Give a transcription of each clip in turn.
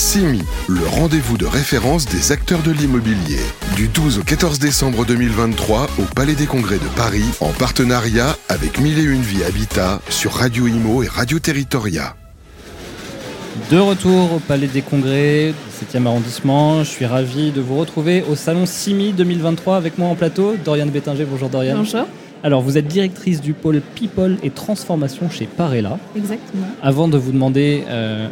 CIMI, le rendez-vous de référence des acteurs de l'immobilier. Du 12 au 14 décembre 2023 au Palais des Congrès de Paris, en partenariat avec Mille et Une Vie Habitat sur Radio Imo et Radio Territoria. De retour au Palais des Congrès, 7e arrondissement. Je suis ravi de vous retrouver au salon CIMI 2023 avec moi en plateau. Doriane Bétinger, bonjour Doriane. Bonjour. Alors, vous êtes directrice du pôle People et Transformation chez Parella. Exactement. Avant de vous demander euh,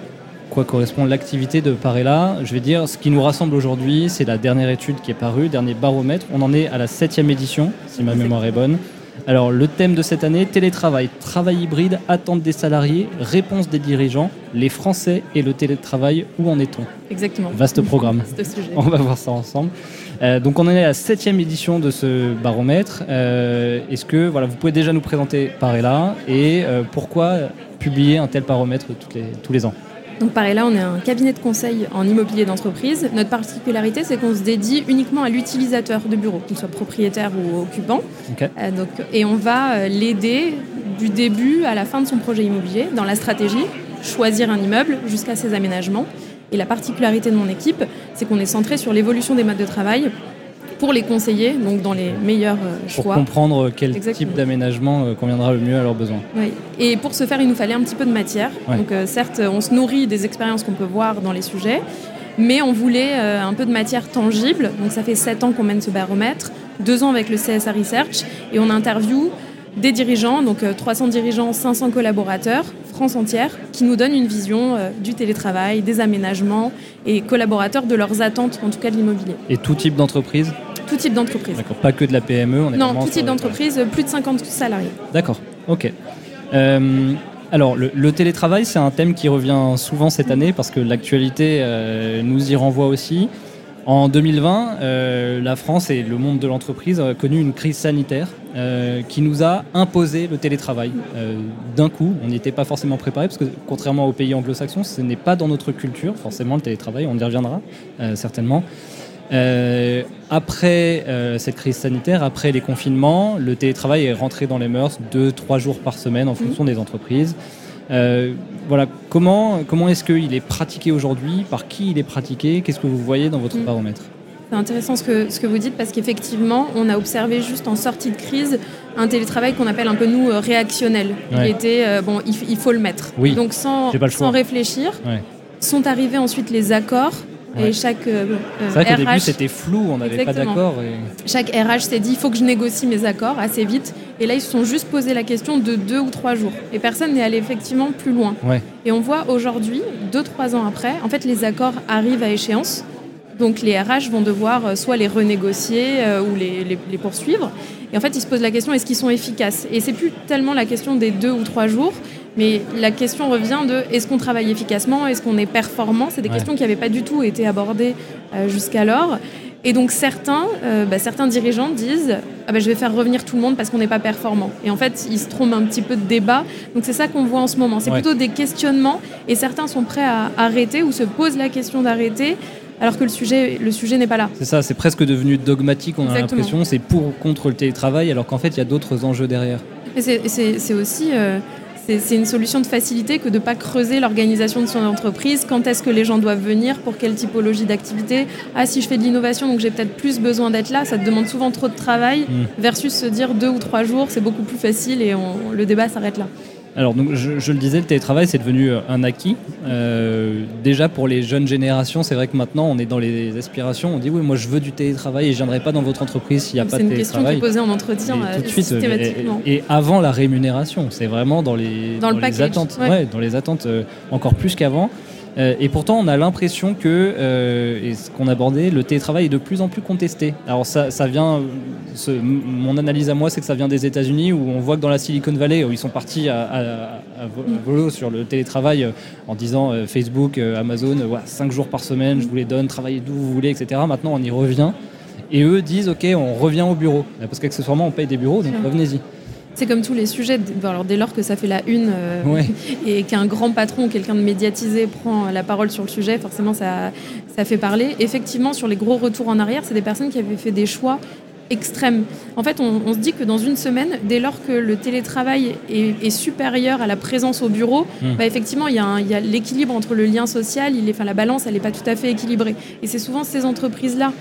quoi correspond l'activité de Parella, je vais dire ce qui nous rassemble aujourd'hui, c'est la dernière étude qui est parue, dernier baromètre. On en est à la septième édition, si ma mémoire est bonne. Alors, le thème de cette année, télétravail, travail hybride, attente des salariés, réponse des dirigeants, les Français et le télétravail, où en est-on? Exactement. Vaste programme. Vaste sujet. On va voir ça ensemble. Euh, donc on en est à la septième édition de ce baromètre. Euh, Est-ce que voilà, vous pouvez déjà nous présenter Parella et euh, pourquoi publier un tel baromètre les- tous les ans? Donc pareil là, on est un cabinet de conseil en immobilier d'entreprise. Notre particularité, c'est qu'on se dédie uniquement à l'utilisateur de bureau, qu'il soit propriétaire ou occupant. Euh, donc, et on va euh, l'aider du début à la fin de son projet immobilier dans la stratégie, choisir un immeuble jusqu'à ses aménagements. Et la particularité de mon équipe, c'est qu'on est centré sur l'évolution des modes de travail pour les conseiller, donc dans les meilleurs euh, Pour choix. comprendre quel Exactement. type d'aménagement euh, conviendra le mieux à leurs besoins. Oui. Et pour ce faire, il nous fallait un petit peu de matière. Ouais. Donc, euh, certes, on se nourrit des expériences qu'on peut voir dans les sujets, mais on voulait un peu de matière tangible. Donc, ça fait sept ans qu'on mène ce baromètre, deux ans avec le CSA Research, et on interview des dirigeants, donc euh, 300 dirigeants, 500 collaborateurs, France entière, qui nous donnent une vision du télétravail, des aménagements et collaborateurs de leurs attentes, en tout cas de l'immobilier. Et tout type d'entreprise? Tout type d'entreprise. D'accord, pas que de la PME. On est Non, tout type d'entreprise, plus de 50 salariés. D'accord, ok. Euh, alors, le, le télétravail, c'est un thème qui revient souvent cette année parce que l'actualité euh, nous y renvoie aussi. En 2020, euh, la France et le monde de l'entreprise ont connu une crise sanitaire euh, qui nous a imposé le télétravail. Euh, D'un coup, on n'y était pas forcément préparé parce que contrairement aux pays anglo-saxons, ce n'est pas dans notre culture, forcément, le télétravail, on y reviendra euh, certainement. Euh, après euh, cette crise sanitaire, après les confinements, le télétravail est rentré dans les mœurs deux, trois jours par semaine en fonction des entreprises. Euh, voilà, comment, comment est-ce qu'il est pratiqué aujourd'hui? Par qui il est pratiqué? Qu'est-ce que vous voyez dans votre Mm. baromètre? C'est intéressant ce que, ce que vous dites parce qu'effectivement, on a observé juste en sortie de crise un télétravail qu'on appelle un peu nous réactionnel. Il Ouais. était, euh, bon, il, il faut le mettre. Oui, Donc sans, pas le sans réfléchir, Ouais. sont arrivés ensuite les accords Ouais. et chaque euh, euh, C'est vrai qu'au début RH, c'était flou, on n'avait pas d'accord. et- chaque RH s'est dit il faut que je négocie mes accords assez vite. Et là, ils se sont juste posé la question de deux ou trois jours. Et personne n'est allé effectivement plus loin. Ouais. Et on voit aujourd'hui, deux, trois ans après, en fait, les accords arrivent à échéance. Donc les RH vont devoir euh, soit les renégocier euh, ou les, les- les poursuivre. Et en fait, ils se posent la question est-ce qu'ils sont efficaces? Et c'est plus tellement la question des deux ou trois jours, mais la question revient de est-ce qu'on travaille efficacement Est-ce qu'on est performant? C'est des Ouais. questions qui n'avaient pas du tout été abordées euh, jusqu'alors. Et donc certains, euh, bah, certains dirigeants disent ah bah, je vais faire revenir tout le monde parce qu'on n'est pas performant. Et en fait, ils se trompent un petit peu de débat. Donc c'est ça qu'on voit en ce moment. C'est Ouais. plutôt des questionnements et certains sont prêts à arrêter ou se posent la question d'arrêter alors que le sujet, le sujet n'est pas là. C'est ça, c'est presque devenu dogmatique, on a l'impression, c'est pour ou contre le télétravail, alors qu'en fait il y a d'autres enjeux derrière. Et c'est aussi euh, c'est une solution de facilité que de ne pas creuser l'organisation de son entreprise. Quand est-ce que les gens doivent venir? Pour quelle typologie d'activité? Ah, si je fais de l'innovation, donc j'ai peut-être plus besoin d'être là. Ça te demande souvent trop de travail Mm. versus se dire deux ou trois jours, c'est beaucoup plus facile et on- le débat s'arrête là. Alors, donc, je, je le disais, le télétravail, c'est devenu euh, un acquis. Euh, déjà, pour les jeunes générations, c'est vrai que maintenant, on est dans les aspirations. On dit, oui, moi, je veux du télétravail et je ne viendrai pas dans votre entreprise s'il n'y a pas C'est de une question qui télétravail. est posée en entretien Et euh, tout de suite, systématiquement. et, et avant la rémunération, c'est vraiment dans les, Dans le les package, attentes, ouais. Ouais, dans les attentes euh, encore plus qu'avant. Euh, et pourtant, on a l'impression que, euh, et ce qu'on abordait, le télétravail est de plus en plus contesté. Alors ça, ça vient, ce- mon analyse à moi, c'est que ça vient des États-Unis où on voit que dans la Silicon Valley, où ils sont partis à, à- à vo- volo sur le télétravail euh, en disant euh, Facebook, Amazon, euh, voilà, 5 jours par semaine, je vous les donne, travaillez d'où vous voulez, etc. Maintenant, on y revient. Et eux disent, OK, on revient au bureau. Parce qu'accessoirement, on paye des bureaux, donc revenez-y. C'est comme tous les sujets, bon, alors dès lors que ça fait la une euh, Ouais. et qu'un grand patron ou quelqu'un de médiatisé prend la parole sur le sujet, forcément ça, ça fait parler. Effectivement, sur les gros retours en arrière, c'est des personnes qui avaient fait des choix extrême. En fait, on, se dit que dans une semaine, dès lors que le télétravail est, supérieur à la présence au bureau, hmm. bah, effectivement, il y a, l'équilibre entre le lien social, il est, enfin, la balance, elle n'est pas tout à fait équilibrée. Et c'est souvent ces entreprises-là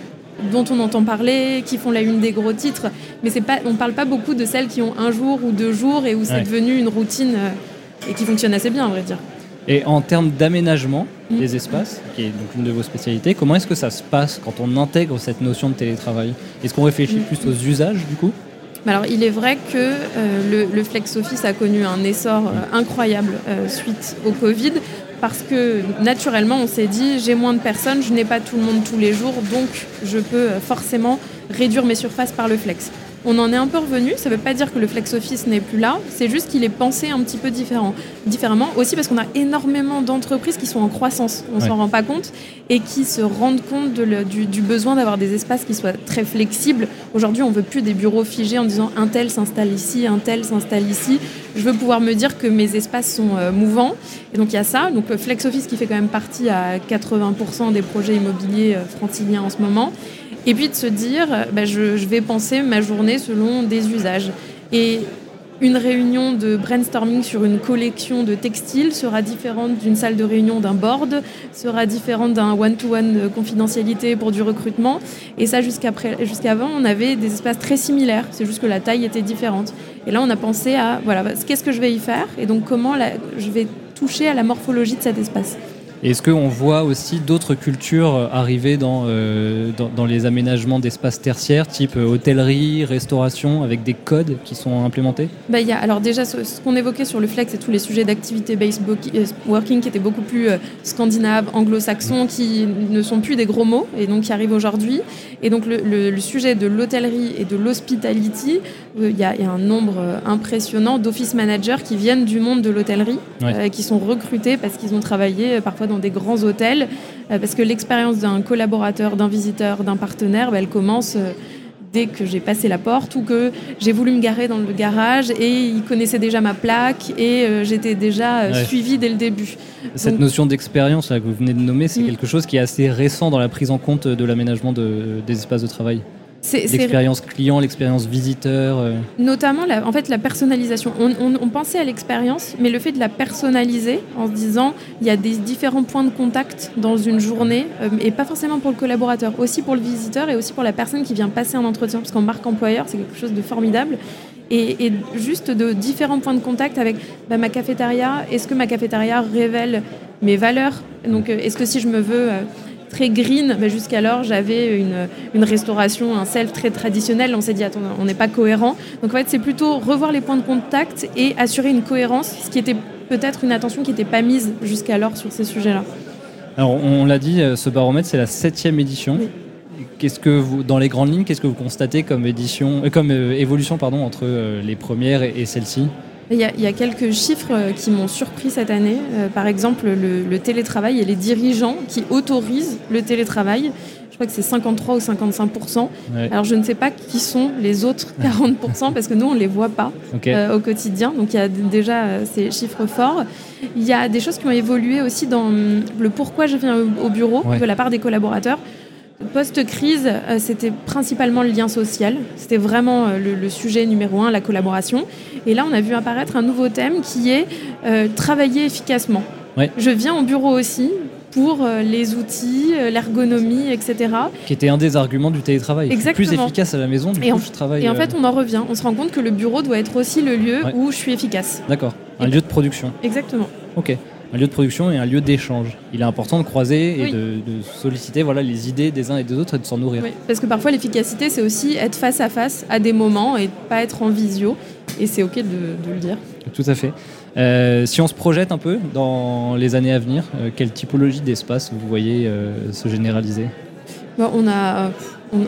dont on entend parler, qui font la une des gros titres, mais pas, on ne parle pas beaucoup de celles qui ont un jour ou deux jours et où c'est devenu une routine euh, et qui fonctionne assez bien, à vrai dire. Et en termes d'aménagement mm. des espaces, qui est donc une de vos spécialités, comment est-ce que ça se passe quand on intègre cette notion de télétravail? Est-ce qu'on réfléchit mm. plus aux usages du coup? Alors, il est vrai que euh, le, Flex Office a connu un essor euh, incroyable suite au Covid parce que naturellement on s'est dit j'ai moins de personnes, je n'ai pas tout le monde tous les jours, donc je peux forcément réduire mes surfaces par le flex. On en est un peu revenu, ça ne veut pas dire que le flex office n'est plus là, c'est juste qu'il est pensé un petit peu différent. différemment, aussi parce qu'on a énormément d'entreprises qui sont en croissance, on ne s'en rend pas compte, et qui se rendent compte du, besoin d'avoir des espaces qui soient très flexibles. Aujourd'hui, on ne veut plus des bureaux figés en disant un tel s'installe ici, un tel s'installe ici. Je veux pouvoir me dire que mes espaces sont euh, mouvants. Et donc il y a ça, donc flex office qui fait quand même partie à 80% des projets immobiliers euh, franciliens en ce moment. Et puis de se dire, bah, je, vais penser ma journée selon des usages. Et une réunion de brainstorming sur une collection de textiles sera différente d'une salle de réunion d'un board, sera différente d'un one-to-one confidentialité pour du recrutement. Et ça, jusqu'avant, on avait des espaces très similaires. C'est juste que la taille était différente. Et là, on a pensé à, voilà, qu'est-ce que je vais y faire? Et donc, comment je vais toucher à la morphologie de cet espace? Est-ce qu'on voit aussi d'autres cultures euh, arriver euh, dans, dans, les aménagements d'espaces tertiaires, type euh, hôtellerie, restauration, avec des codes qui sont implémentés? Bah, y a, Alors déjà, ce, qu'on évoquait sur le flex, c'est tous les sujets d'activité-based working qui étaient beaucoup plus scandinaves, anglo-saxons, qui ne sont plus des gros mots, et donc qui arrivent aujourd'hui. Et donc le, sujet de l'hôtellerie et de l'hospitality, il y, a un nombre impressionnant d'office managers qui viennent du monde de l'hôtellerie, qui sont recrutés parce qu'ils ont travaillé parfois dans des grands hôtels, euh, parce que l'expérience d'un collaborateur, d'un visiteur, d'un partenaire, bah, elle commence euh, dès que j'ai passé la porte ou que j'ai voulu me garer dans le garage et il connaissait déjà ma plaque et euh, j'étais déjà suivi dès le début. Cette notion d'expérience que vous venez de nommer, c'est mm. quelque chose qui est assez récent dans la prise en compte de l'aménagement de, des espaces de travail? L'expérience client, l'expérience visiteur. Euh. Notamment, la, en fait, la personnalisation. On, pensait à l'expérience, mais le fait de la personnaliser en se disant il y a des différents points de contact dans une journée, euh, et pas forcément pour le collaborateur, aussi pour le visiteur et aussi pour la personne qui vient passer un entretien, parce qu'en marque employeur, c'est quelque chose de formidable. Et, juste de différents points de contact avec bah, ma cafétéria. Est-ce que ma cafétéria révèle mes valeurs? Donc, euh, est-ce que si je me veux très green. Mais jusqu'alors, j'avais une, une, restauration, un self très traditionnel. On s'est dit, attends, on n'est pas cohérent. Donc en fait, c'est plutôt revoir les points de contact et assurer une cohérence, ce qui était peut-être une attention qui n'était pas mise jusqu'alors sur ces sujets-là. Alors, on l'a dit, euh, ce baromètre, c'est la septième édition. Qu'est-ce que vous, dans les grandes lignes, qu'est-ce que vous constatez comme édition, euh, comme euh, évolution, pardon, entre les premières et, et celle-ci il y, a, quelques chiffres euh, qui m'ont surpris cette année. Euh, par exemple, le, télétravail et les dirigeants qui autorisent le télétravail. Je crois que c'est 53 ou 55 Alors je ne sais pas qui sont les autres 40% parce que nous on ne les voit pas euh, au quotidien. Donc il y a déjà ces chiffres forts. Il y a des choses qui ont évolué aussi dans hum, le pourquoi je viens au bureau de la part des collaborateurs. Post-crise, euh, c'était principalement le lien social. C'était vraiment euh, le, sujet numéro un, la collaboration. Et là, on a vu apparaître un nouveau thème qui est euh, travailler efficacement. Je viens au bureau aussi pour les outils, l'ergonomie, etc. Qui était un des arguments du télétravail. Exactement. Plus efficace à la maison, du et coup, en, je travaille. Et en fait, on en revient. On se rend compte que le bureau doit être aussi le lieu où je suis efficace. D'accord. Un lieu de production. Exactement. Ok un lieu de production et un lieu d'échange. Il est important de croiser et de, solliciter voilà, les idées des uns et des autres et de s'en nourrir. Oui, parce que parfois l'efficacité, c'est aussi être face à face à des moments et pas être en visio. Et c'est OK de, le dire. Tout à fait. Euh, si on se projette un peu dans les années à venir, euh, quelle typologie d'espace vous voyez euh, se généraliser? On a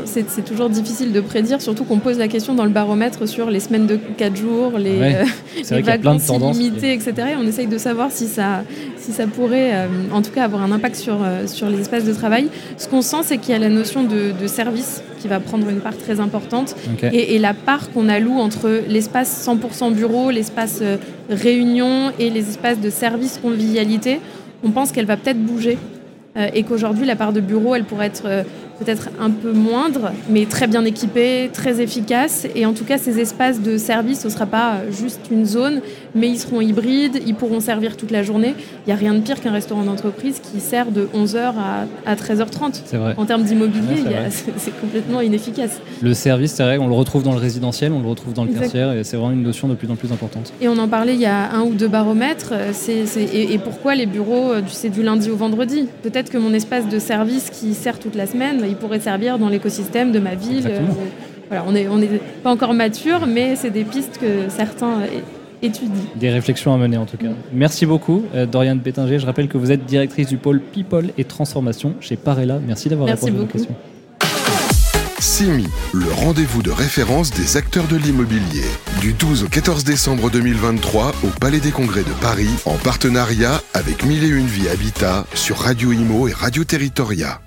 c'est toujours difficile de prédire, surtout qu'on pose la question dans le baromètre sur les semaines de 4 jours, les, euh, vacances illimitées, etc. Et on essaye de savoir si ça, si ça pourrait, euh, en tout cas, avoir un impact sur, euh, sur les espaces de travail. Ce qu'on sent, c'est qu'il y a la notion de, service qui va prendre une part très importante et, et, la part qu'on alloue entre l'espace 100% bureau, l'espace réunion et les espaces de service convivialité. On pense qu'elle va peut-être bouger et qu'aujourd'hui, la part de bureaux, elle pourrait être peut-être un peu moindre, mais très bien équipé, très efficace. Et en tout cas, ces espaces de service, ce ne sera pas juste une zone, mais ils seront hybrides, ils pourront servir toute la journée. Il n'y a rien de pire qu'un restaurant d'entreprise qui sert de 11h à, 13h30. C'est vrai. En termes d'immobilier, c'est complètement inefficace. Le service, c'est vrai, on le retrouve dans le résidentiel, on le retrouve dans le tertiaire, et c'est vraiment une notion de plus en plus importante. Et on en parlait il y a un ou deux baromètres. et, pourquoi les bureaux, c'est du lundi au vendredi? Peut-être que mon espace de service qui sert toute la semaine, il pourrait servir dans l'écosystème de ma ville. Euh, voilà, on n'est on est pas encore mature, mais c'est des pistes que certains étudient. Des réflexions à mener en tout cas. Merci beaucoup, euh, Doriane Bétinger. Je rappelle que vous êtes directrice du pôle People et Transformation chez Parella. Merci d'avoir répondu à nos questions. CIMI, le rendez-vous de référence des acteurs de l'immobilier. Du 12 au 14 décembre 2023 au Palais des Congrès de Paris, en partenariat avec Mille et Une Vie Habitat sur Radio Imo et Radio Territoria.